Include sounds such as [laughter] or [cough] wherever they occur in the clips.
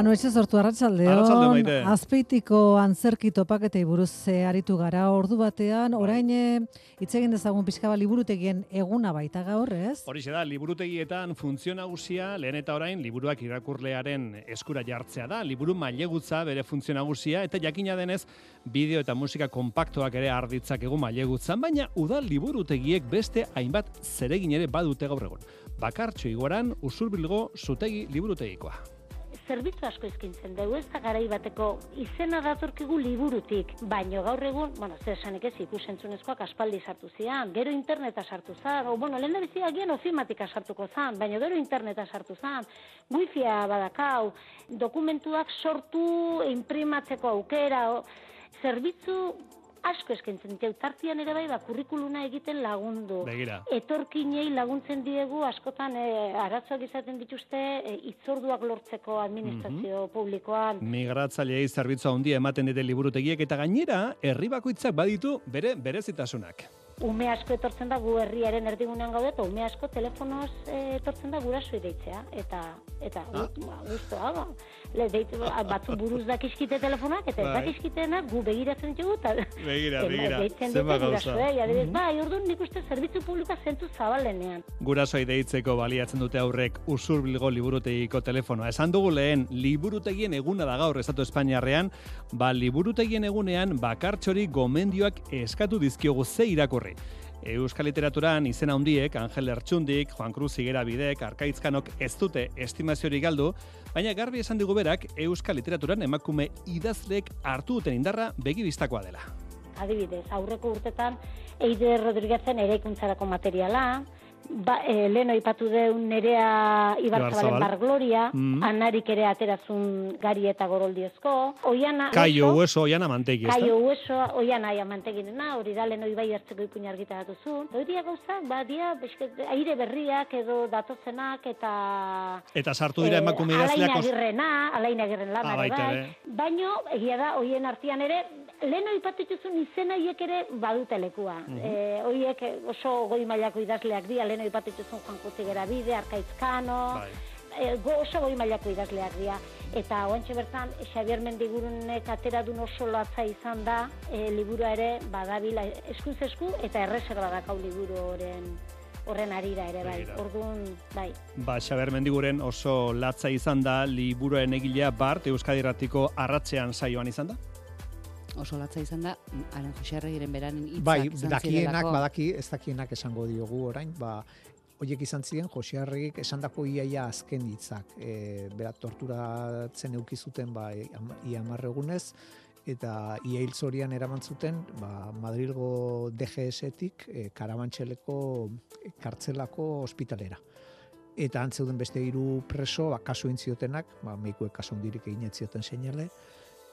Manu etxe sortu Arratsalde, arratsaldeon. Azpeitiko antzerki topaketei buruz eh, aritu gara ordu batean, orain eh, hitz egin dezagun pixka liburutegien eguna baita gaur, ez? Horixe da, liburutegietan funtzio nagusia, lehen eta orain, liburuak irakurlearen eskura jartzea da, liburu mailegutza bere funtzio nagusia, eta jakina denez, bideo eta musika kompaktuak ere arditzak egun mailegutzan, baina udal liburutegiek beste hainbat zeregin ere badute gaur egun. Bakartxo igoran, usurbilgo zutegi liburutegikoa. Zerbitzu asko izkintzen dugu, ez da garai bateko izena datorkigu liburutik, baino gaur egun, bueno, zer esanik ez ikusentzunezkoak aspaldi sartu zian, gero interneta sartu zan, o, bueno, lehen da bizi agian ofimatika sartuko zan, baino gero interneta sartu zan, wifia badakau, dokumentuak sortu, imprimatzeko aukera, o, zerbitzu asko eskaintzen ditu, tartian ere bai, ba, kurrikuluna egiten lagundu. Begira. Etorkinei laguntzen diegu askotan e, arazoak izaten dituzte e, itzorduak lortzeko administrazio publikoan. Migratzaileei zerbitzu handia ematen dite liburutegiek eta gainera herri bakoitzak baditu bere berezitasunak. Ume asko etortzen da gu herriaren erdigunean gaude eta ume asko telefonoz e, etortzen da guraso deitzea eta eta Ah. ah. guztua ba. Le deitu batzu buruz dakizkite telefonak eta ez Bai. dakizkitenak gu begiratzen dugu eta Begira, [laughs] begira. Dute gauza. gurasoei, adibidez, Mhm. bai, orduan nik uste zerbitzu publikoa zentzu zabalenean. Gurasoi deitzeko baliatzen dute aurrek usurbilgo liburutegiko telefonoa. Esan dugu lehen, liburutegien eguna da gaur Estatu Espainiarrean, ba liburutegien egunean bakartxori gomendioak eskatu dizkiogu ze irakurri. Euskal Literaturan izena handiek, Angel Ertxundik, Juan Cruz Higuera Bidek, Arkaitzkanok ez dute estimaziorik galdu, baina garbi esan digu berak Euskal Literaturan emakume idazleek hartu duten indarra begibistakoa dela. Adibidez, aurreko urtetan Eide Rodriguezen eraikuntzarako materiala, ba, e, lehen oipatu deun nerea Ibarzabalen Ibarzabal. bar gloria, Mhm. anarik ere aterazun gari eta goroldiozko, oiana... Kaio Hueso, hueso oian amantegi, ez Kaio hueso, oian aia manteginena, hori da lehen bai hartzeko ipuin argitaratu zuen. Horia gauzak, ba, dia, besket, aire berriak edo datozenak eta... Eta sartu dira Eh, emakume Alain idazleak os- agirrena, alain agirren lana Ah, bai. Baino, egia da, hoien artean ere, lehen oipatu dituzun izena hiek ere badute lekua. Mhm. Eh, hoiek oso goi mailako idazleak dira, lehen oipatu dituzun Juan Kutigera bide, Arkaitzkano, Bai. e, go, oso goi mailako idazleak dira. Eta oantxe bertan, Xabier Mendigurunek ateradun oso latza izan da, e, liburua ere badabila eskuz esku eta erreserba dakau liburu horren horren arira ere bai. Orduan, bai. Ba, Xaber Mendiguren oso latza izan da liburuaren egilea Bart Euskadi Ratiko arratzean saioan izan da. Oso latza izan da, Alen Jose Arregiren beranen hitzak Bai, izan dakienak badaki, ez dakienak esango diogu orain, ba, Oiek izan ziren Jose Arregik esandako iaia azken hitzak. E, bera torturatzen euki zuten ba am- ia hamar egunez eta ia hil zorian eraman zuten ba, Madrilgo DGS-etik e, Karabantxeleko e, kartzelako ospitalera. Eta antzeuden beste hiru preso ba, kasu intziotenak, ba, meikuek kasu hundirik egin ez zioten seinale,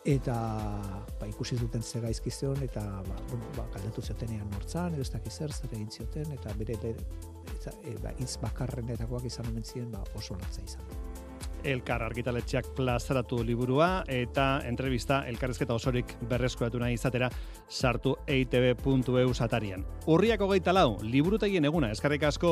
eta ba, ikusi zuten ze gaizki zeon eta ba, bueno, ba, galdetu ziotenean nortzan, edo ez dakiz zer zer egin zioten eta bere le, eta, e, ba, hitz bakarrenetakoak izan omen ziren ba, oso latza izan. Elkar argitaletxeak plazaratu liburua eta entrevista elkarrezketa osorik berreskuratu nahi izatera sartu eitb.eu satarian. Urriak hogeita lau, liburutegien eguna, eskarrik asko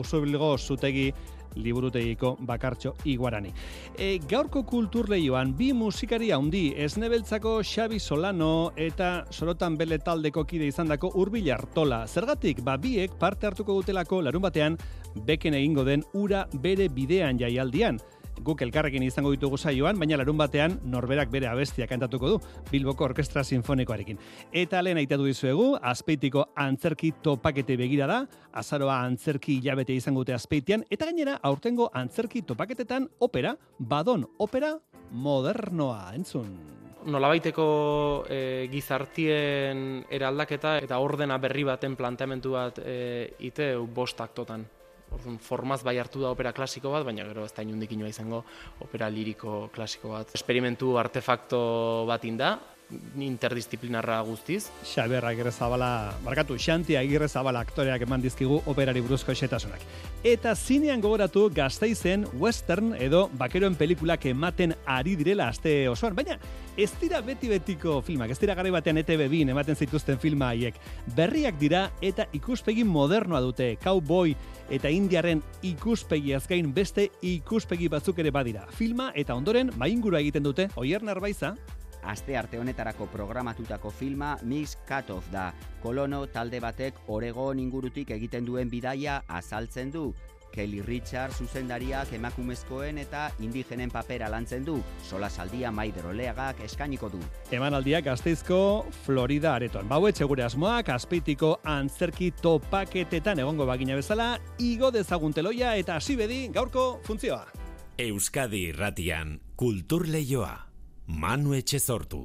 usubilgo zutegi liburutegiko bakartxo iguarani. E, gaurko kulturleioan bi musikari handi esnebeltzako Xabi Solano eta sorotan bele taldeko kide izandako Urbil Artola. Zergatik, ba biek parte hartuko dutelako larun batean beken egingo den ura bere bidean jaialdian. Guk elkarrekin izango ditugu saioan, baina larun batean norberak bere abestia kantatuko du Bilboko Orkestra Sinfonikoarekin. Eta lehen aitatu dizuegu, azpeitiko antzerki topakete begira da, azaroa antzerki hilabete izango dute azpeitian, eta gainera aurtengo antzerki topaketetan opera, badon opera modernoa, entzun. nolabaiteko e, gizartien eraldaketa eta ordena berri baten planteamendu bat e, ite bost aktotan. Orduan, formaz bai hartu da opera klasiko bat, baina gero ez da inundik inoa izango opera liriko klasiko bat. Esperimentu artefakto bat inda, interdisciplinarra guztiz. Xaber Agirrezabala, barkatu, Xanti Agirrezabala aktoreak eman dizkigu operari buruzko xetasunak. Eta zinean gogoratu gazteizen western edo bakeroen pelikulak ematen ari direla aste osoan, baina ez dira beti-betiko filmak, ez dira gara batean ETV bin ematen zituzten filma haiek. Berriak dira eta ikuspegi modernoa dute, cowboy eta indiaren ikuspegi azkain beste ikuspegi batzuk ere badira. Filma eta ondoren maingura egiten dute, oier narbaiza, Aste arte honetarako programatutako filma Mix Cut Off da. Kolono talde batek Oregon ingurutik egiten duen bidaia azaltzen du. Kelly Richard zuzendariak emakumezkoen eta indigenen papera lantzen du. Sola saldia Maider Oleagak eskainiko du. Emanaldiak Gasteizko Florida aretoan. Bauetxe gure asmoak azpeitiko antzerki topaketetan egongo bagina bezala, igo dezagun teloia eta hasi bedi gaurko funtzioa. Euskadi Irratian, Kultur Leioa. Manu Etxezortu.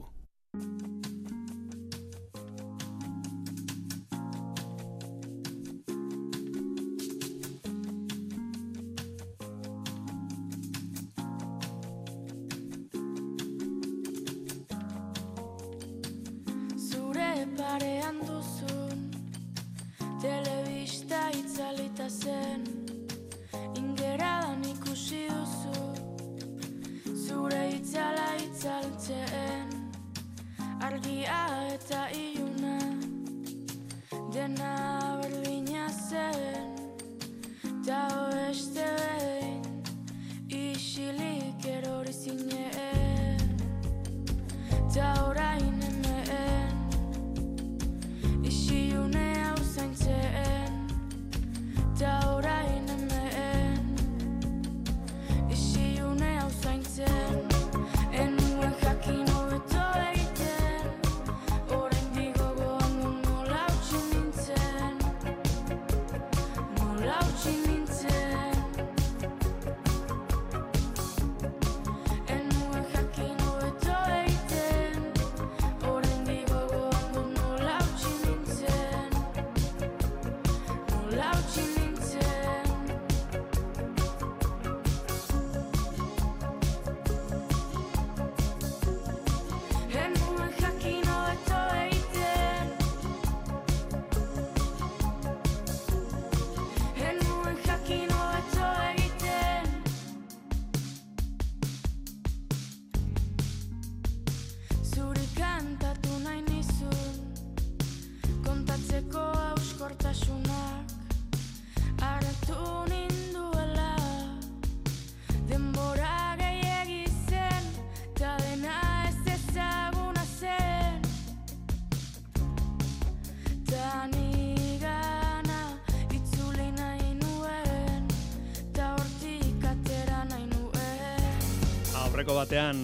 Aurreko batean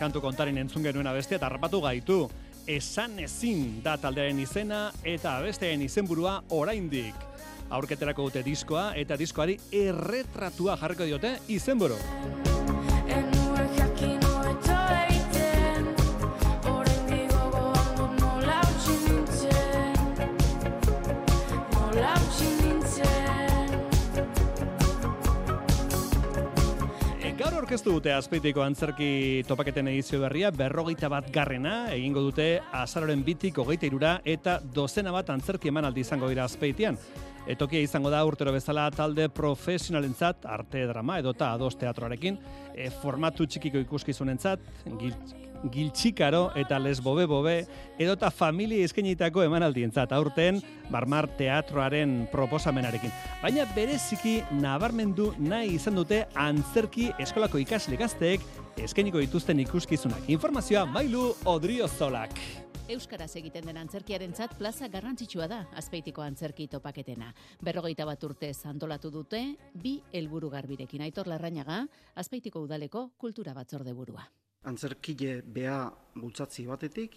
kantu kontarin entzun genuen abestia eta harrapatu gaitu. Esan ezin da taldearen izena eta abestearen izenburua oraindik. Aurketerako dute diskoa eta diskoari erretratua jarriko diote izenburu. Gaur orkestu dute azpeitiko antzerki topaketen edizio berria, berrogeita bat garrena, egingo dute azaroren bitik hogeita irura eta dozena bat antzerki emanaldi izango dira azpeitian. Etokia izango da urtero bezala talde profesionalentzat, arte drama edota ados teatroarekin, e, formatu txikiko ikuskizunentzat, gil, giltxikaro eta lesbobe-bobe, edota familia eskainitako emanaldientzat, aurten barmar teatroaren proposamenarekin. Baina bereziki nabarmendu nahi izan dute antzerki eskolako ikasle gazteek eskainiko dituzten ikuskizunak. Informazioa Mailu Odriozolak. Euskaraz egiten den antzerkiarentzat plaza garrantzitsua da azpeitiko antzerki topaketena. Berrogeita bat urte antolatu dute, bi helburu garbirekin aitor larrainaga, azpeitiko udaleko kultura batzorde burua. antzerkile beha bultzatzi batetik,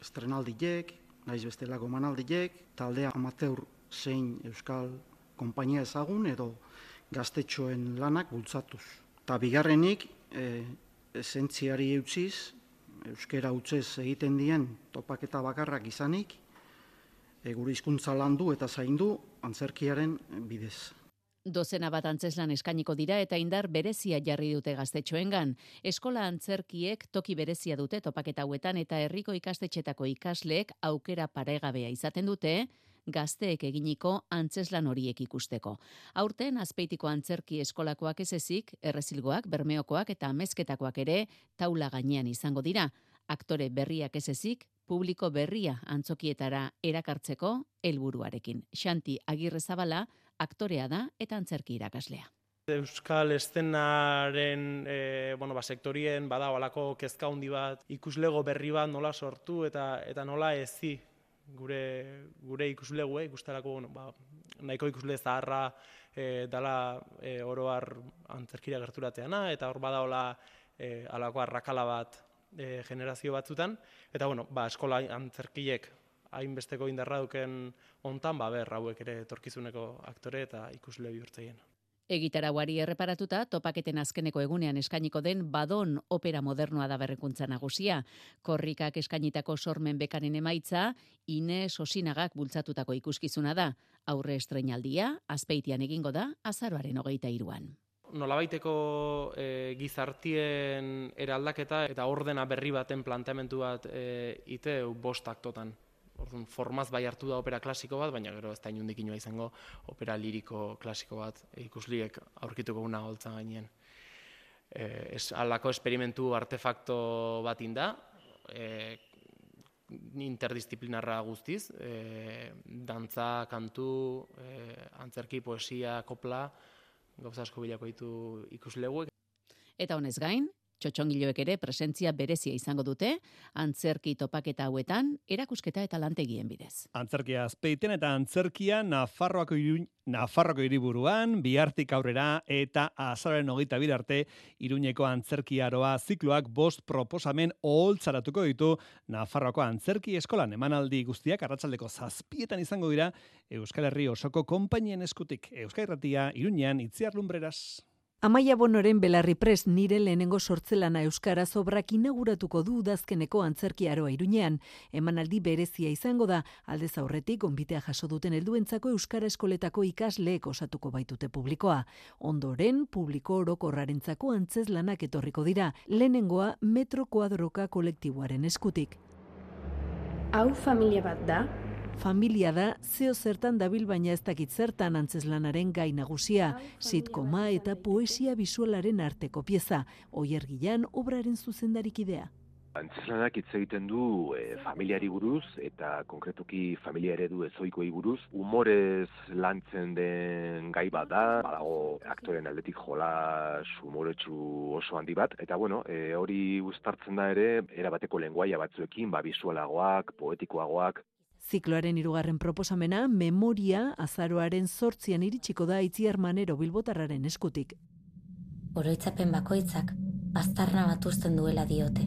estrenaldiek, naiz bestelako manaldiek, taldea amateur zein euskal konpainia ezagun edo gaztetxoen lanak bultzatuz. Ta bigarrenik, e, esentziari eutziz, euskera utzez egiten dien topaketa bakarrak izanik, e, gure hizkuntza landu eta zaindu antzerkiaren bidez. Dozena bat antzeslan eskainiko dira eta indar berezia jarri dute gaztetxoengan. Eskola antzerkiek toki berezia dute topaketa hauetan eta herriko ikastetxetako ikasleek aukera paregabea izaten dute, gazteek eginiko antzeslan horiek ikusteko. Aurten azpeitiko antzerki eskolakoak ez ezik, errezilgoak, bermeokoak eta amezketakoak ere taula gainean izango dira. Aktore berriak ez ezik, publiko berria antzokietara erakartzeko helburuarekin. Xanti Agirre Zabala aktorea da eta antzerki irakaslea. Euskal estenaren e, bueno, ba, sektorien bada alako kezka handi bat, ikuslego berri bat nola sortu eta eta nola ezi gure gure ikuslegue ikustarako bueno, ba, nahiko ikusle zaharra e, dala e, oro har antzerkira gerturateana eta hor badaola e, alako arrakala bat e, generazio batzutan eta bueno, ba, eskola antzerkiek hainbesteko indarra duken hontan ba ber hauek ere etorkizuneko aktore eta ikusle bihurtzeien. Egitarauari erreparatuta, topaketen azkeneko egunean eskainiko den badon opera modernoa da berrekuntza nagusia. Korrikak eskainitako sormen bekaren emaitza, Ines Osinagak bultzatutako ikuskizuna da. Aurre estreinaldia, azpeitian egingo da, azaroaren hogeita iruan. Nolabaiteko e, gizartien eraldaketa eta ordena berri baten planteamendu bat e, ite bost aktotan. Orduan, formaz bai hartu da opera klasiko bat, baina gero ez da inundik inoa izango opera liriko klasiko bat ikusliek aurkituko guna holtzan gainien. E, es, alako esperimentu artefakto bat inda, e, interdisciplinarra guztiz, e, dantza, kantu, e, antzerki, poesia, kopla, gauza asko bilako ditu ikusleguek. Eta honez gain, txotxongiloek ere presentzia berezia izango dute, antzerki topaketa hauetan, erakusketa eta lantegien bidez. Antzerkia azpeiten eta antzerkia Nafarroako, iru, Nafarroako hiriburuan, bihartik aurrera eta azaren hogeita arte iruñeko antzerkiaroa zikloak bost proposamen oholtzaratuko ditu Nafarroako antzerki eskolan emanaldi guztiak arratsaldeko zazpietan izango dira Euskal Herri osoko konpainien eskutik. Euskal Herratia iruñean itziar lumbreras. Amaia Bonoren Belarri Prest nire lehenengo sortzelana euskaraz obrak inauguratuko du udazkeneko antzerkiaroa iruñean. Emanaldi berezia izango da, aldez aurretik onbitea jaso duten helduentzako euskara eskoletako ikasleek osatuko baitute publikoa. Ondoren, publiko orokorrarentzako antzez lanak etorriko dira, lehenengoa metro kuadroka kolektiboaren eskutik. Hau familia bat da, Familia da, zeo zertan dabil baina ez dakit zertan antzeslanaren gai nagusia, sitkoma eta poesia bisualaren arteko pieza, oiergilan obraren zuzendarikidea. Antzeslanak hitz egiten du e, familiari buruz eta konkretuki familia eredu ezoikoei buruz. Humorez lantzen den gai bat da, badago aktoren aldetik jola humoretsu oso handi bat. Eta bueno, e, hori uztartzen da ere, erabateko lenguaia batzuekin, ba, bisualagoak, poetikoagoak, Zikloaren hirugarren proposamena, memoria azaroaren zortzian iritsiko da itziar manero bilbotarraren eskutik. Oroitzapen bakoitzak, aztarna bat uzten duela diote.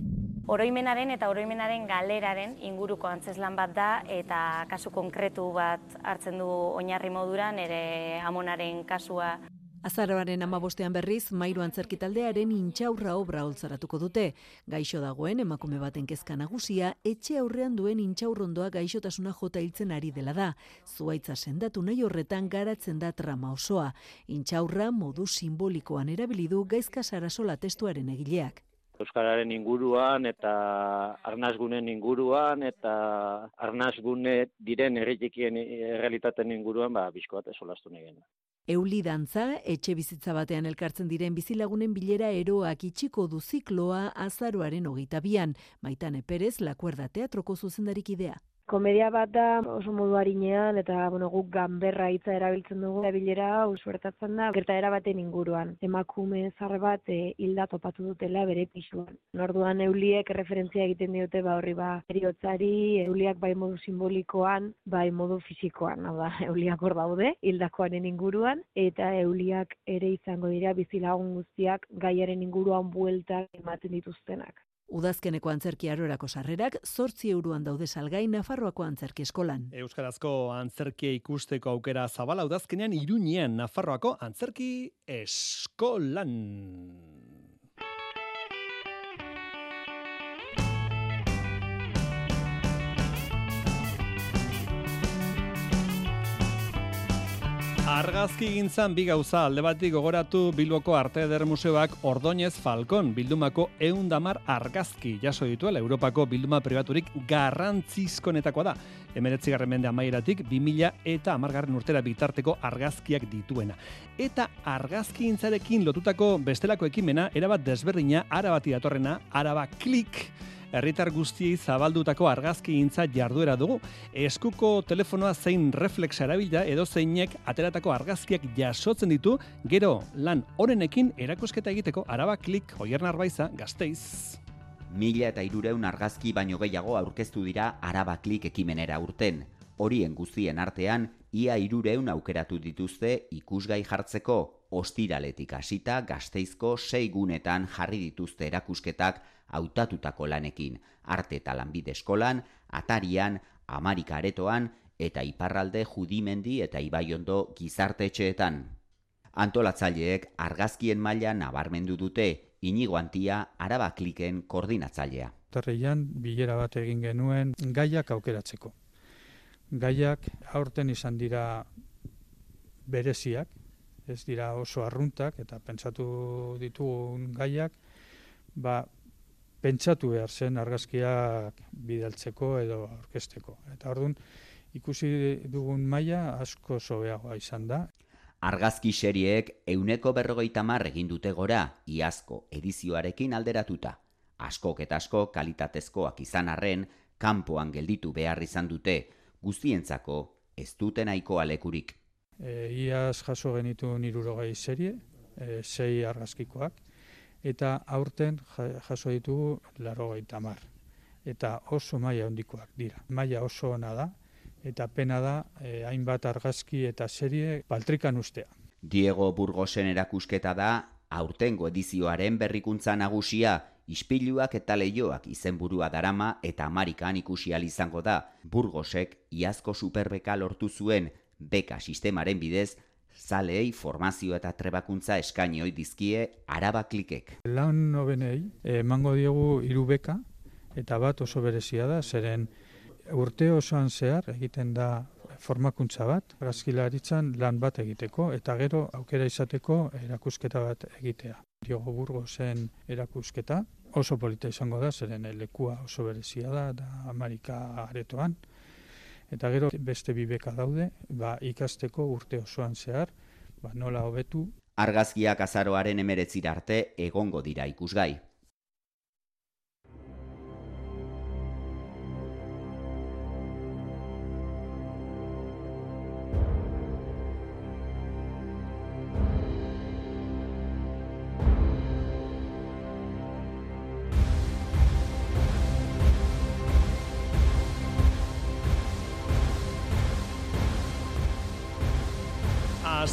Oroimenaren eta oroimenaren galeraren inguruko antzeslan bat da eta kasu konkretu bat hartzen du oinarri moduran ere amonaren kasua Azaroaren amabostean berriz, mairu antzerkitaldearen intxaurra obra holtzaratuko dute. Gaixo dagoen emakume baten kezka nagusia, etxe aurrean duen intxaurrondoa gaixotasuna jota hiltzen ari dela da. Zuaitza sendatu nahi horretan garatzen da trama osoa. Intxaurra modu simbolikoan erabilidu gaizka sarasola testuaren egileak. Euskararen inguruan eta arnazgunen inguruan eta arnazgune diren erritikien realitaten inguruan ba, bizko bat esolastu nahi Euli dantza, etxe bizitza batean elkartzen diren bizilagunen bilera eroak itxiko du zikloa azaroaren hogeita bian. Maitane Perez, Lakuerda Teatroko zuzendarik idea. Komedia bat da oso modu harinean eta bueno, guk ganberra hitza erabiltzen dugu. Bilera hau suertatzen da gertaera baten inguruan. Emakume zarre bat e, hilda topatu dutela bere pisuan. Norduan euliek referentzia egiten diote ba horri ba eriotzari, euliak bai modu simbolikoan, bai modu fisikoan. Hau da, [laughs] euliak hor daude hildakoaren inguruan eta euliak ere izango dira bizilagun guztiak gaiaren inguruan bueltak ematen dituztenak. Udazkeneko antzerki arorako sarrerak zortzi euroan daude salgai Nafarroako antzerki eskolan. Euskarazko antzerkia ikusteko aukera zabala udazkenean iruñean Nafarroako antzerki eskolan. Argazki gintzan bi gauza alde batik gogoratu Bilboko Arte Eder Museoak Ordóñez Falcon bildumako eundamar argazki jaso dituela Europako bilduma pribaturik garrantzizkonetakoa da. Emeretzi mende amairatik 2000 eta amargarren urtera bitarteko argazkiak dituena. Eta argazki gintzarekin lotutako bestelako ekimena erabat desberdina arabati datorrena araba klik herritar guztiei zabaldutako argazki gintza jarduera dugu. Eskuko telefonoa zein reflex erabila edo zeinek ateratako argazkiak jasotzen ditu, gero lan honenekin erakusketa egiteko araba klik oier narbaiza gazteiz. Mila eta irureun argazki baino gehiago aurkeztu dira arabaklik ekimenera urten. Horien guztien artean, ia irureun aukeratu dituzte ikusgai jartzeko, ostiraletik hasita gazteizko sei gunetan jarri dituzte erakusketak hautatutako lanekin, arte eta lanbide eskolan, atarian, amarika aretoan, eta iparralde judimendi eta ibaiondo gizarte etxeetan. Antolatzaileek argazkien maila nabarmendu dute, inigo antia arabakliken koordinatzailea. Tarreian bilera bat egin genuen gaiak aukeratzeko. Gaiak aurten izan dira bereziak, ez dira oso arruntak eta pentsatu ditugun gaiak, ba, pentsatu behar zen argazkiak bidaltzeko edo aurkesteko. Eta orduan ikusi dugun maila asko sobeagoa izan da. Argazki serieek euneko berrogeita mar egin dute gora, iazko edizioarekin alderatuta. Askok eta asko kalitatezkoak izan arren, kanpoan gelditu behar izan dute, guztientzako ez dute nahiko alekurik. E, iaz jaso genitu nirurogei serie, e, sei argazkikoak, eta aurten ja- jaso ditugu larogeita mar. Eta oso maila handikoak dira. Maila oso ona da, eta pena da eh, hainbat argazki eta serie baltrikan ustea. Diego Burgosen erakusketa da, aurtengo edizioaren berrikuntza nagusia, ispiluak eta leioak izenburua darama eta Amerikan ikusi izango da. Burgosek iazko superbeka lortu zuen beka sistemaren bidez, zaleei formazio eta trebakuntza eskaini ohi dizkie arabaklikek. Lan nobenei emango diegu hiru beka eta bat oso berezia da, zeren urte osoan zehar egiten da formakuntza bat, argazkilaritzan lan bat egiteko eta gero aukera izateko erakusketa bat egitea. Diogo Burgosen erakusketa oso polita izango da, zeren lekua oso berezia da, da Amerika aretoan. Eta gero beste bi beka daude, ba, ikasteko urte osoan zehar, ba, nola hobetu Argazkiak azaroaren emeretzira arte egongo dira ikusgai.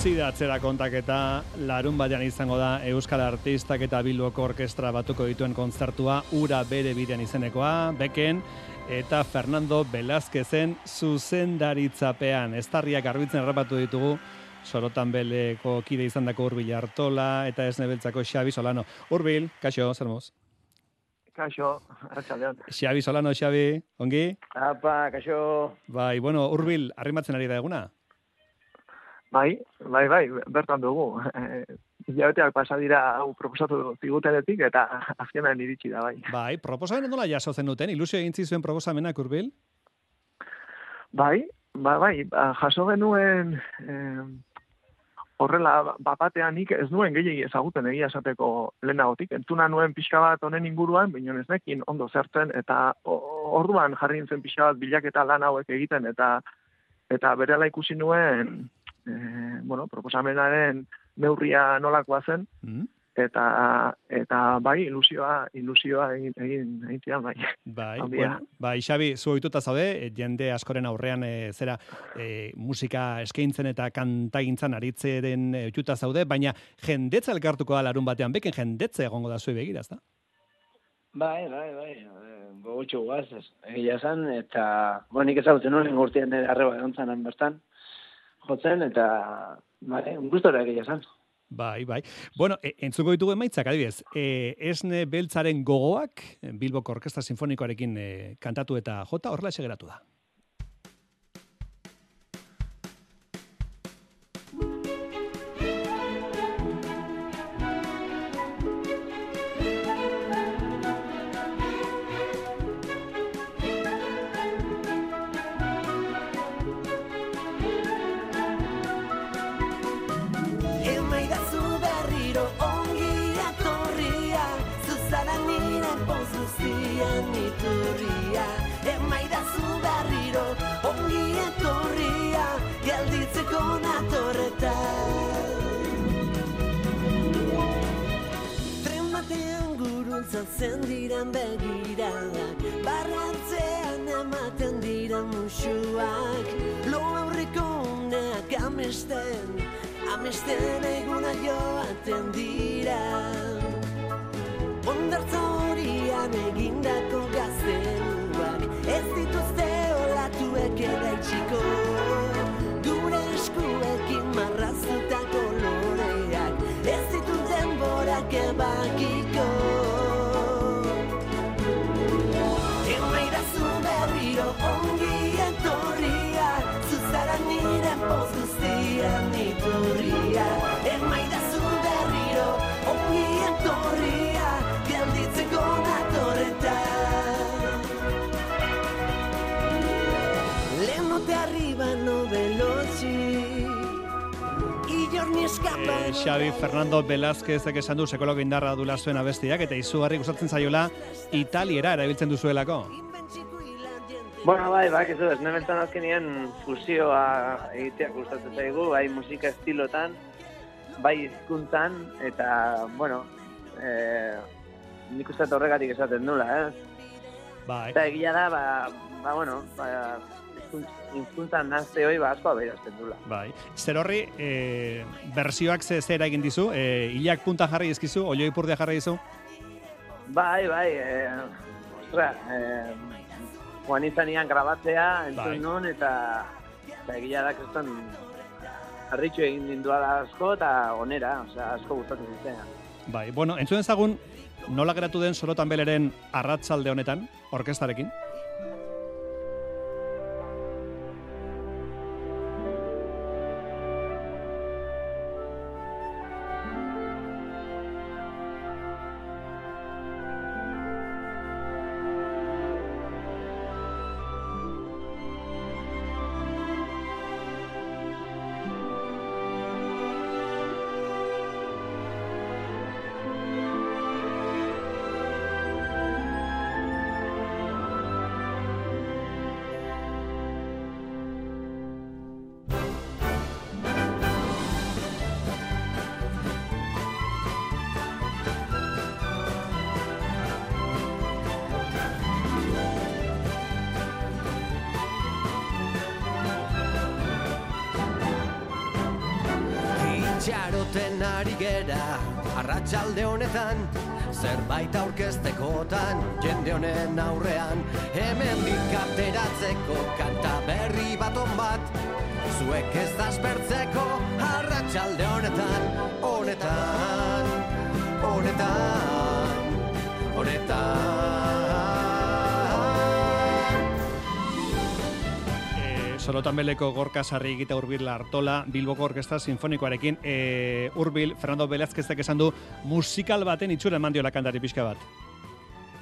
Hasi da atzera kontaketa, larun batean izango da Euskal Artistak eta Bilboko Orkestra batuko dituen kontzertua, ura bere bidean izenekoa, beken, eta Fernando Velázquezen zuzendaritzapean. Estarriak garbitzen errapatu ditugu, sorotan beleko kide izan dako Urbil Artola, eta ez nebeltzako Xabi Solano. Urbil, kaixo, zer moz? Kaixo, arratsaldean. Xabi Solano, Xabi, ongi? Apa, kaixo. Bai, bueno, Urbil, arrimatzen ari da eguna? Bai, bai, bai, bertan dugu. [laughs] Hilabeteak pasa dira hau proposatu zigutenetik eta azkenan iritsi da, bai. Bai, proposamen nola jaso zen duten, ilusio egin zizuen proposamenak Urbil? Bai, ba, bai, ba, jaso genuen eh, horrela bapatean nik ez nuen gehiagi ezaguten egia esateko lehenagotik. Entuna nuen pixka bat honen inguruan, baina ez nekin ondo zertzen, eta orduan jarri nintzen pixka bat bilaketa lan hauek egiten, eta eta berela ikusi nuen eh, bueno, proposamenaren neurria nolakoa zen, Mm? eta eta bai ilusioa ilusioa egin egin egin zidan, bai. Bai, bueno, bai, Xabi, zu ohituta zaude, eh, jende askoren aurrean e, zera e, musika eskaintzen eta kantagintzan aritzeren e, ohituta zaude, baina jendetza elkartuko da larun batean, beken jendetza egongo da zue begira, ezta? Bai, bai, bai, eh, gogotxo guaz, egia esan, eta, bueno, nik ezagutzen nuen gurtien nire arreba egon zanen bertan, jotzen, eta, un gustora egia esan. Bai, bai. Bueno, e, entzuko ditugu emaitzak, adibidez, e, esne beltzaren gogoak, Bilboko Orkestra Sinfonikoarekin e, kantatu eta jota, horrela geratu da. Xavi Fernando Velázquezek esan du sekolog indarra dula zuen abestiak eta izugarri gustatzen zaiola italiera erabiltzen duzuelako. Bueno, bai, bai, ez ez, nebentan azkenien fusioa egiteak gustatzen zaigu, bai musika estilotan, bai hizkuntzan eta, bueno, eh, nik uste horregatik esaten nula, eh? Bai. Eta egia da, ba, ba bueno, ba, hizkuntzan nazte hoi, ba, asko aberazten dula. Bai. Zer horri, e, bersioak ze zera egin dizu, e, hilak punta jarri izkizu, oioi purdia jarri dizu? Bai, bai, eh, ostra, eh, joan izanian grabatzea, entzun Bai. nun, eta, eta egia da, kriston, harritxu egin ninduala asko, eta onera, osea, asko gustatu zitzea. Bai, bueno, entzuen ezagun, nola geratu den sorotan beleren arratzalde honetan, orkestarekin? Itxaroten ari gera arratsalde honetan Zerbait aurkeztekotan jende honen aurrean. Hemen ateratzeko kanta berri bat Zuek ez daspertzeko arratsalde honetan Honetan, honetan, honetan Sorotan beleko gorka sarri egite urbil artola, Bilboko Orkestra Sinfonikoarekin, e, urbil, Fernando Velázquezek esan du, musikal baten itxura eman diola kantari pixka bat.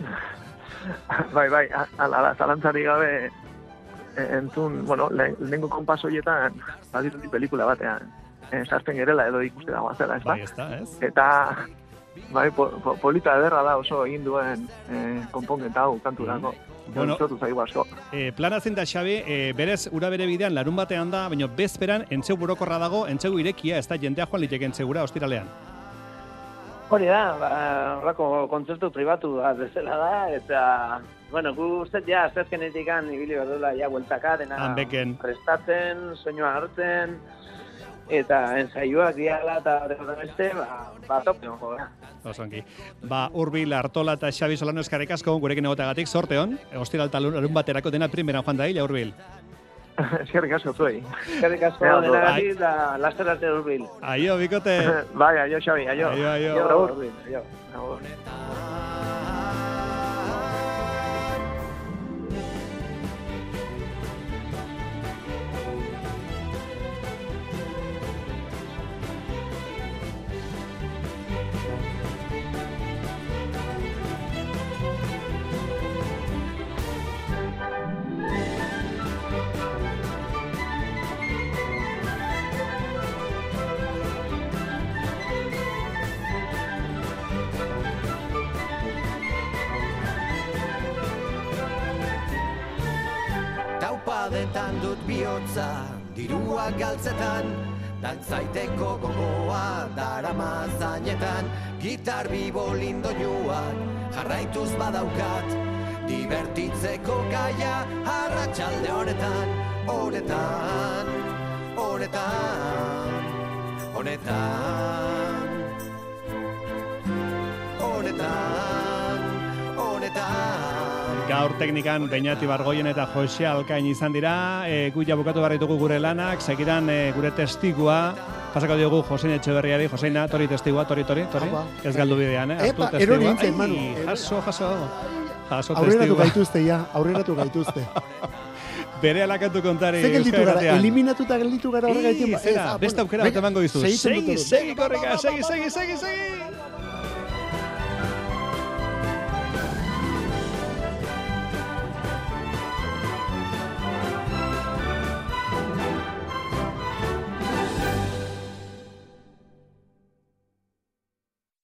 [laughs] bai, bai, ala, ala, zalantzari gabe e, entzun, bueno, le, lehenko konpas horietan, badirudi pelikula batean, e, sartzen gerela edo ikuste dagoa zela, ez da? Bai, ez da, ez? Eta, bai, po, po, polita ederra da oso egin duen e, konponketa hau kanturako. Bueno. Bueno, zaigu asko. E, plana zen da Xabi, e, berez ura bere bidean larun batean da, baina bezperan entzeu burokorra dago, entzeu irekia, ez da jendea joan liteke entzegura ostiralean. Hori da, ba, horrako kontzertu pribatu bat bezala da, eta, bueno, gu uste ja, azterkenetik ibili behar dela, ja, bueltaka, dena prestatzen, soinua hartzen, eta ensaioak diala, eta da beste, ba, ba, tope, jo, da. Osongi. Ba, Urbil, Artola eta Xabi Solano eskarek asko, gurekin egoteagatik, sorte hon, ostiral eta larun baterako dena primeran joan da hila, Urbil. [laughs] Eskerrik asko zuei. Eskerrik asko denagatik, da, laster arte urbil. Aio, bikote. [laughs] bai, aio, Xabi, aio. Aio, aio. Aio, Agur. urbil, aio. Agur. Taupadetan dut bihotza, dirua galtzetan, dantzaiteko gogoa, darama zainetan, gitar bibo lindo joak, jarraituz badaukat Divertitzeko gaia honetan Honetan, honetan, honetan Honetan, Gaur teknikan Beñati Bargoien eta Jose Alkain izan dira, e, gu ja bukatu behar ditugu gure lanak, segidan e, gure testigua, pasako diogu Josein Etxeberriari, Joseina, tori testigua, tori, tori, tori, Haupa. ez galdu bidean, eh? Epa, testigua. nintzen, Manu. Jaso, jaso, jaso Aurreratu testigua. gaituzte, ja, aurreratu [laughs] gaituzte. Bere alakatu kontari. Ze gelditu gara, eliminatuta gelditu gara horregaitik. Ii, zera, beste aukera bat emango dizu. Segi, segi, korrika, segi, segi, segi, segi.